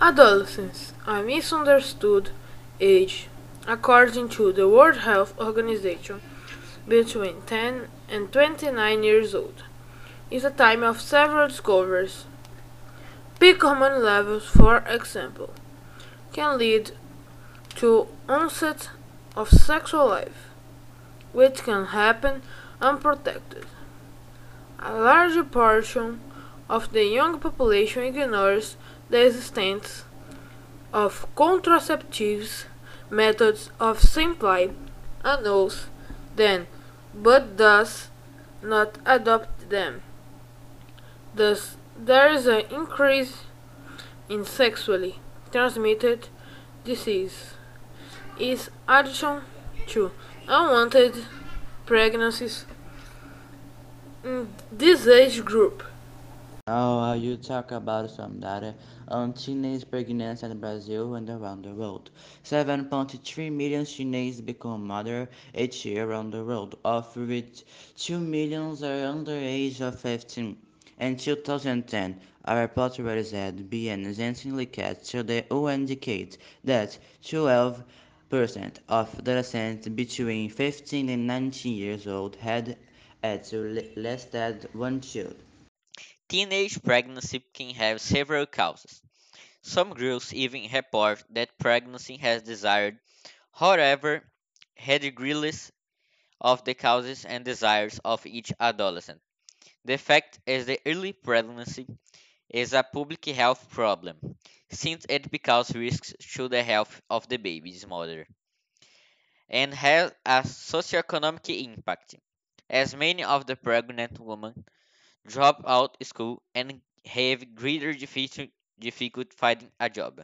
Adolescence, a misunderstood age, according to the World Health Organization, between 10 and 29 years old, is a time of several discoveries. Peak hormone levels, for example, can lead to onset of sexual life, which can happen unprotected. A large portion of the young population ignores the existence of contraceptives methods of simply knows them but does not adopt them. Thus, there is an increase in sexually transmitted disease. Is addition to unwanted pregnancies in this age group. Now I will talk about some data on teenage pregnancy in Brazil and around the world. 7.3 million teenagers become mothers each year around the world, of which 2 million are under the age of 15. In 2010, a report released by an agency linked to the UN indicates that 12 percent of adolescents between 15 and 19 years old had at least one child. Teenage pregnancy can have several causes. Some groups even report that pregnancy has desired, however, regardless of the causes and desires of each adolescent. The fact is that early pregnancy is a public health problem, since it causes risks to the health of the baby's mother, and has a socioeconomic impact, as many of the pregnant women drop out school and have greater difficulty finding a job.